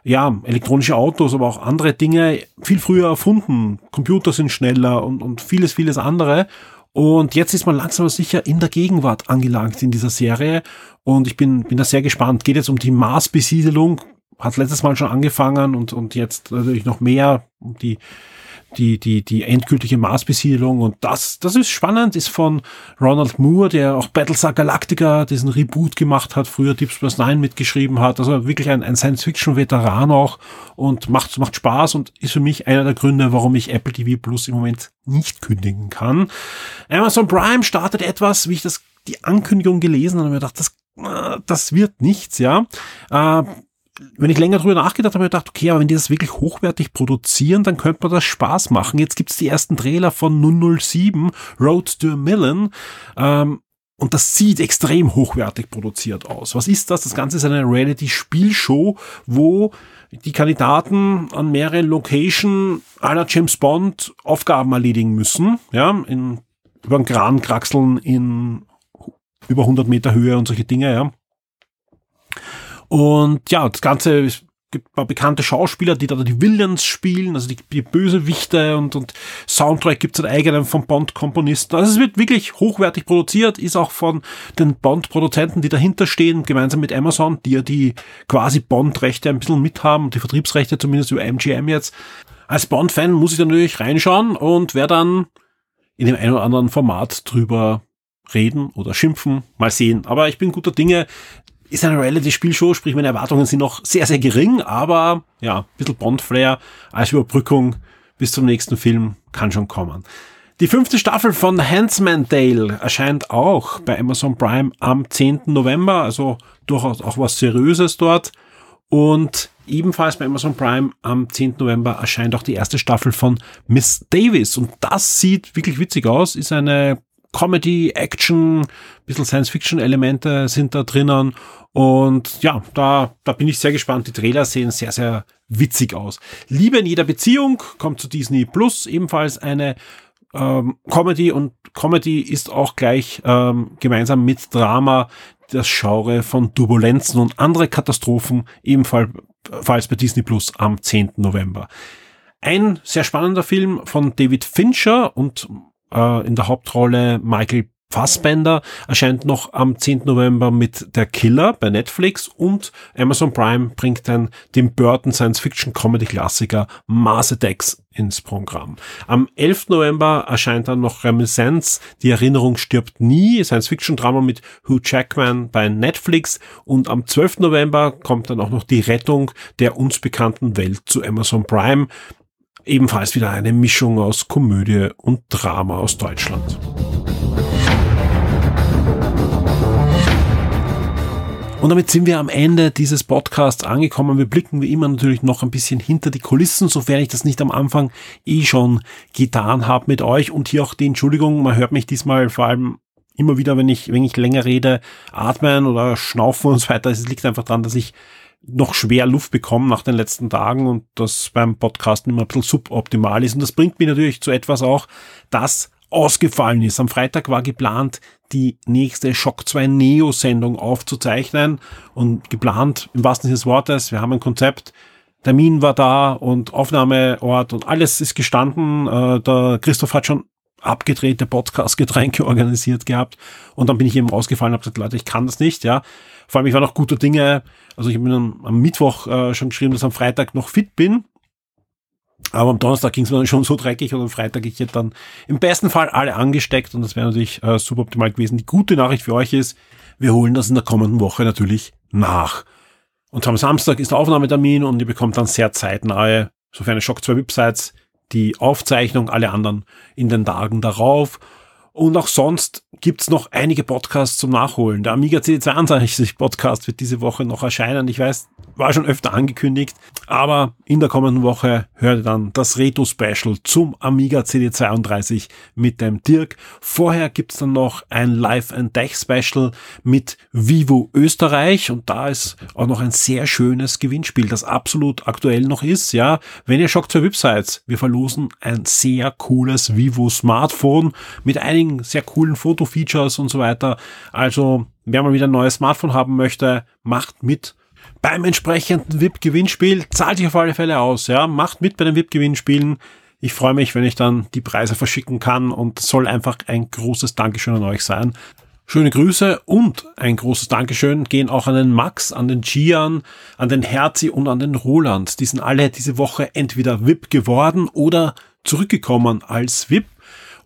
ja, elektronische Autos, aber auch andere Dinge viel früher erfunden. Computer sind schneller und, und vieles, vieles andere. Und jetzt ist man langsam sicher in der Gegenwart angelangt in dieser Serie. Und ich bin, bin da sehr gespannt. Geht jetzt um die Marsbesiedelung. Hat letztes Mal schon angefangen und, und jetzt natürlich noch mehr um die die, die, die endgültige Marsbesiedlung. Und das, das ist spannend, ist von Ronald Moore, der auch Battlestar Galactica, diesen Reboot gemacht hat, früher Deep Space Nine mitgeschrieben hat. Also wirklich ein, ein Science-Fiction-Veteran auch und macht, macht Spaß und ist für mich einer der Gründe, warum ich Apple TV Plus im Moment nicht kündigen kann. Amazon Prime startet etwas, wie ich das die Ankündigung gelesen habe, mir gedacht, das äh, das wird nichts, ja. Äh, wenn ich länger drüber nachgedacht habe, habe ich gedacht, okay, aber wenn die das wirklich hochwertig produzieren, dann könnte man das Spaß machen. Jetzt gibt's die ersten Trailer von 007, Road to a Million. Ähm, und das sieht extrem hochwertig produziert aus. Was ist das? Das Ganze ist eine Reality-Spielshow, wo die Kandidaten an mehreren Location aller James Bond Aufgaben erledigen müssen. Ja, in, über einen Kran kraxeln in über 100 Meter Höhe und solche Dinge, ja. Und ja, das Ganze ist gibt paar bekannte Schauspieler, die da die Villains spielen, also die, die Bösewichte und, und Soundtrack gibt es einen eigenen von Bond-Komponisten. Also es wird wirklich hochwertig produziert, ist auch von den Bond-Produzenten, die dahinter stehen, gemeinsam mit Amazon, die ja die quasi Bond-Rechte ein bisschen mithaben, die Vertriebsrechte zumindest über MGM jetzt. Als Bond-Fan muss ich natürlich reinschauen und werde dann in dem einen oder anderen Format drüber reden oder schimpfen, mal sehen. Aber ich bin guter Dinge ist eine Reality-Spielshow, sprich meine Erwartungen sind noch sehr, sehr gering, aber ja, ein bisschen Bond-Flair als Überbrückung bis zum nächsten Film kann schon kommen. Die fünfte Staffel von Handsman Dale erscheint auch bei Amazon Prime am 10. November, also durchaus auch was Seriöses dort. Und ebenfalls bei Amazon Prime am 10. November erscheint auch die erste Staffel von Miss Davis. Und das sieht wirklich witzig aus, ist eine Comedy, Action, bisschen Science-Fiction-Elemente sind da drinnen. Und ja, da, da bin ich sehr gespannt. Die Trailer sehen sehr, sehr witzig aus. Liebe in jeder Beziehung kommt zu Disney Plus, ebenfalls eine ähm, Comedy und Comedy ist auch gleich ähm, gemeinsam mit Drama das Genre von Turbulenzen und andere Katastrophen ebenfalls bei Disney Plus am 10. November. Ein sehr spannender Film von David Fincher und äh, in der Hauptrolle Michael Fassbender erscheint noch am 10. November mit Der Killer bei Netflix und Amazon Prime bringt dann den Burton Science Fiction Comedy Klassiker Mars Attacks ins Programm. Am 11. November erscheint dann noch Reminiscence, Die Erinnerung stirbt nie, Science Fiction Drama mit Hugh Jackman bei Netflix und am 12. November kommt dann auch noch Die Rettung der uns bekannten Welt zu Amazon Prime Ebenfalls wieder eine Mischung aus Komödie und Drama aus Deutschland. Und damit sind wir am Ende dieses Podcasts angekommen. Wir blicken wie immer natürlich noch ein bisschen hinter die Kulissen, sofern ich das nicht am Anfang eh schon getan habe mit euch. Und hier auch die Entschuldigung, man hört mich diesmal vor allem immer wieder, wenn ich, wenn ich länger rede, atmen oder schnaufen und so weiter. Es liegt einfach daran, dass ich noch schwer Luft bekommen nach den letzten Tagen und das beim Podcasten immer ein bisschen suboptimal ist. Und das bringt mich natürlich zu etwas auch, das ausgefallen ist. Am Freitag war geplant, die nächste Shock 2 Neo Sendung aufzuzeichnen und geplant im wahrsten Sinne des Wortes. Wir haben ein Konzept. Termin war da und Aufnahmeort und alles ist gestanden. Äh, der Christoph hat schon abgedrehte Podcast-Getränke (laughs) organisiert gehabt und dann bin ich eben ausgefallen und habe gesagt, Leute, ich kann das nicht, ja. Vor allem, ich war noch guter Dinge. Also ich habe am, am Mittwoch äh, schon geschrieben, dass am Freitag noch fit bin. Aber am Donnerstag ging es mir dann schon so dreckig und am Freitag ich hätte dann im besten Fall alle angesteckt und das wäre natürlich äh, super optimal gewesen. Die gute Nachricht für euch ist, wir holen das in der kommenden Woche natürlich nach. Und am Samstag ist der Aufnahmetermin und ihr bekommt dann sehr zeitnahe, sofern eine Shock 2 Websites, die Aufzeichnung, alle anderen in den Tagen darauf. Und auch sonst gibt's noch einige Podcasts zum Nachholen. Der Amiga CD62 Podcast wird diese Woche noch erscheinen. Ich weiß, war schon öfter angekündigt, aber in der kommenden Woche hört ihr dann das Retro-Special zum Amiga CD32 mit dem Dirk. Vorher gibt's dann noch ein Live and Tech Special mit Vivo Österreich und da ist auch noch ein sehr schönes Gewinnspiel, das absolut aktuell noch ist. Ja, wenn ihr Shock 2 Websites, wir verlosen ein sehr cooles Vivo Smartphone mit einigen sehr coolen Foto-Features und so weiter. Also, wer mal wieder ein neues Smartphone haben möchte, macht mit beim entsprechenden VIP-Gewinnspiel. Zahlt sich auf alle Fälle aus, ja. Macht mit bei den VIP-Gewinnspielen. Ich freue mich, wenn ich dann die Preise verschicken kann und soll einfach ein großes Dankeschön an euch sein. Schöne Grüße und ein großes Dankeschön gehen auch an den Max, an den Gian, an den Herzi und an den Roland. Die sind alle diese Woche entweder VIP geworden oder zurückgekommen als VIP.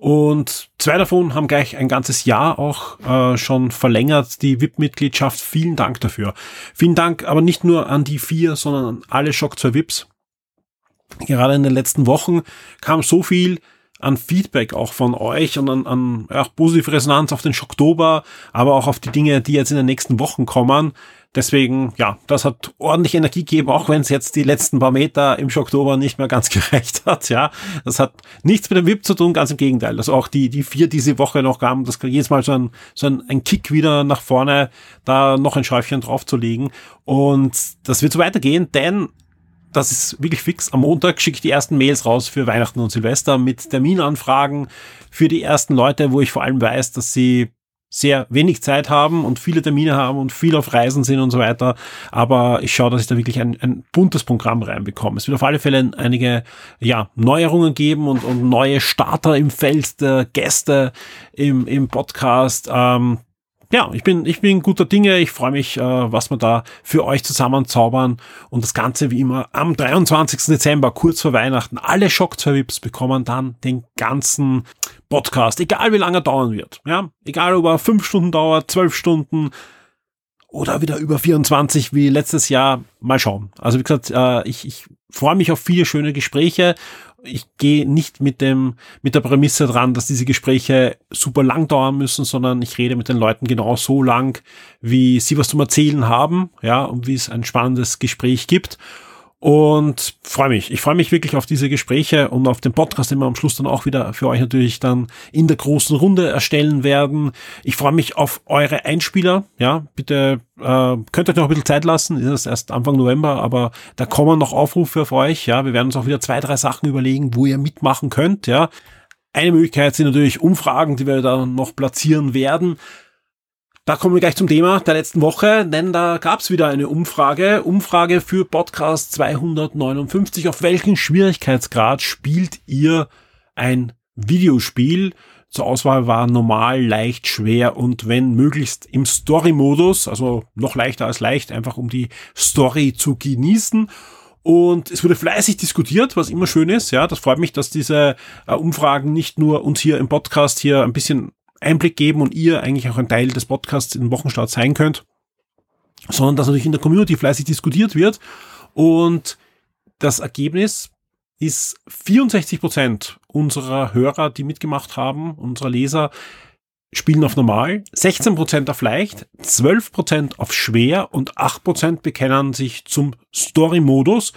Und zwei davon haben gleich ein ganzes Jahr auch äh, schon verlängert, die VIP-Mitgliedschaft. Vielen Dank dafür. Vielen Dank aber nicht nur an die vier, sondern an alle Shock 2 VIPs. Gerade in den letzten Wochen kam so viel an Feedback auch von euch und an, an ja, positive Resonanz auf den Schocktober, aber auch auf die Dinge, die jetzt in den nächsten Wochen kommen. Deswegen, ja, das hat ordentlich Energie gegeben, auch wenn es jetzt die letzten paar Meter im Oktober nicht mehr ganz (laughs) gereicht hat, ja. Das hat nichts mit dem VIP zu tun, ganz im Gegenteil. Also auch die, die vier diese Woche noch gaben, das jedes Mal so ein, so ein, ein Kick wieder nach vorne, da noch ein Schäufchen draufzulegen. Und das wird so weitergehen, denn das ist wirklich fix. Am Montag schicke ich die ersten Mails raus für Weihnachten und Silvester mit Terminanfragen für die ersten Leute, wo ich vor allem weiß, dass sie sehr wenig Zeit haben und viele Termine haben und viel auf Reisen sind und so weiter. Aber ich schaue, dass ich da wirklich ein, ein buntes Programm reinbekomme. Es wird auf alle Fälle einige ja, Neuerungen geben und, und neue Starter im Feld der Gäste im, im Podcast. Ähm, ja, ich bin, ich bin guter Dinge. Ich freue mich, äh, was wir da für euch zusammenzaubern. Und das Ganze wie immer am 23. Dezember, kurz vor Weihnachten. Alle Shock 2 Vips bekommen dann den ganzen Podcast, egal wie lange er dauern wird. Ja, egal ob er fünf Stunden dauert, zwölf Stunden. oder wieder über 24 wie letztes Jahr. Mal schauen. Also wie gesagt, äh, ich, ich freue mich auf viele schöne Gespräche. Ich gehe nicht mit dem mit der Prämisse dran, dass diese Gespräche super lang dauern müssen, sondern ich rede mit den Leuten genau so lang, wie sie was zum Erzählen haben, ja, und wie es ein spannendes Gespräch gibt und freue mich. Ich freue mich wirklich auf diese Gespräche und auf den Podcast, den wir am Schluss dann auch wieder für euch natürlich dann in der großen Runde erstellen werden. Ich freue mich auf eure Einspieler. Ja, bitte äh, könnt euch noch ein bisschen Zeit lassen. Ist es erst Anfang November, aber da kommen noch Aufrufe für euch. Ja, wir werden uns auch wieder zwei, drei Sachen überlegen, wo ihr mitmachen könnt. Ja, eine Möglichkeit sind natürlich Umfragen, die wir da noch platzieren werden. Da kommen wir gleich zum Thema der letzten Woche, denn da gab es wieder eine Umfrage. Umfrage für Podcast 259. Auf welchen Schwierigkeitsgrad spielt ihr ein Videospiel? Zur Auswahl war normal, leicht, schwer und wenn möglichst im Story-Modus, also noch leichter als leicht, einfach um die Story zu genießen. Und es wurde fleißig diskutiert, was immer schön ist. Ja, das freut mich, dass diese äh, Umfragen nicht nur uns hier im Podcast hier ein bisschen Einblick geben und ihr eigentlich auch ein Teil des Podcasts im Wochenstart sein könnt, sondern dass natürlich in der Community fleißig diskutiert wird. Und das Ergebnis ist 64 Prozent unserer Hörer, die mitgemacht haben, unserer Leser, spielen auf normal, 16 Prozent auf leicht, 12 Prozent auf schwer und 8 Prozent bekennen sich zum Story-Modus.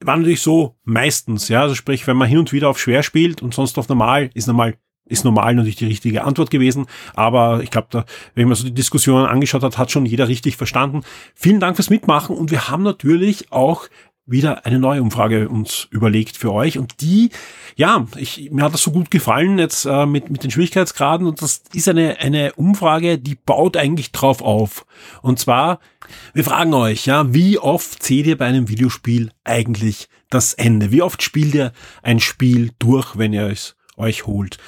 War natürlich so meistens, ja, also sprich, wenn man hin und wieder auf schwer spielt und sonst auf normal, ist normal ist normal natürlich die richtige Antwort gewesen. Aber ich glaube, da, wenn man so die Diskussion angeschaut hat, hat schon jeder richtig verstanden. Vielen Dank fürs Mitmachen und wir haben natürlich auch wieder eine neue Umfrage uns überlegt für euch und die, ja, ich, mir hat das so gut gefallen jetzt äh, mit, mit den Schwierigkeitsgraden und das ist eine, eine Umfrage, die baut eigentlich drauf auf. Und zwar, wir fragen euch, ja, wie oft seht ihr bei einem Videospiel eigentlich das Ende? Wie oft spielt ihr ein Spiel durch, wenn ihr es euch holt?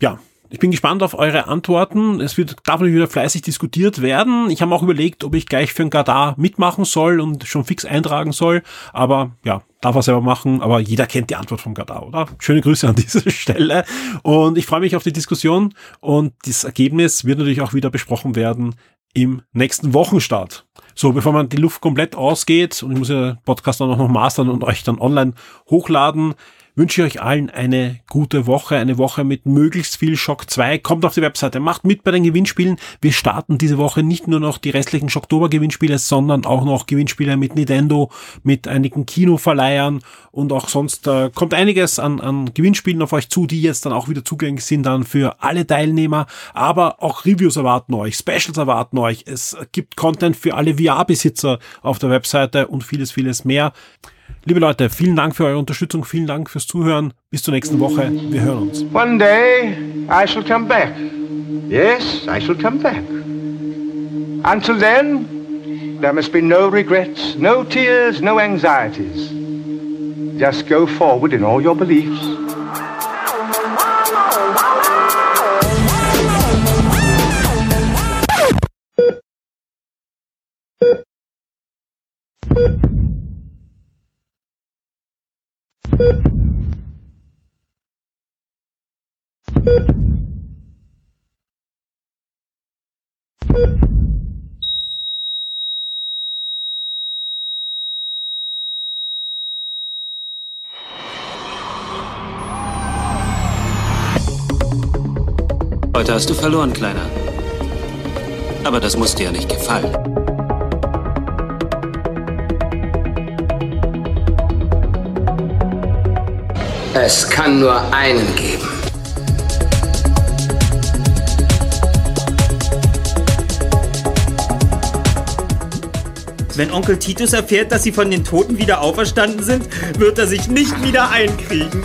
Ja, ich bin gespannt auf eure Antworten. Es wird darf natürlich wieder fleißig diskutiert werden. Ich habe auch überlegt, ob ich gleich für ein Gadar mitmachen soll und schon fix eintragen soll. Aber ja, darf er selber machen. Aber jeder kennt die Antwort vom Gadar, oder? Schöne Grüße an (laughs) dieser Stelle. Und ich freue mich auf die Diskussion. Und das Ergebnis wird natürlich auch wieder besprochen werden im nächsten Wochenstart. So, bevor man die Luft komplett ausgeht und ich muss ja Podcast dann auch noch mastern und euch dann online hochladen, wünsche ich euch allen eine gute Woche, eine Woche mit möglichst viel Shock 2. Kommt auf die Webseite, macht mit bei den Gewinnspielen. Wir starten diese Woche nicht nur noch die restlichen Shocktober Gewinnspiele, sondern auch noch Gewinnspiele mit Nintendo, mit einigen Kinoverleihern und auch sonst äh, kommt einiges an, an Gewinnspielen auf euch zu, die jetzt dann auch wieder zugänglich sind dann für alle Teilnehmer. Aber auch Reviews erwarten euch, Specials erwarten euch. Es gibt Content für alle VR-Besitzer auf der Webseite und vieles, vieles mehr. Liebe Leute, vielen Dank für eure Unterstützung, vielen Dank fürs Zuhören. Bis zur nächsten Woche. Wir hören uns. One day I shall come back. Yes, I shall come back. Until then, there must be no regrets, no tears, no anxieties. Just go forward in all your beliefs. Heute hast du verloren, Kleiner. Aber das muss dir ja nicht gefallen. Es kann nur einen geben. Wenn Onkel Titus erfährt, dass sie von den Toten wieder auferstanden sind, wird er sich nicht wieder einkriegen.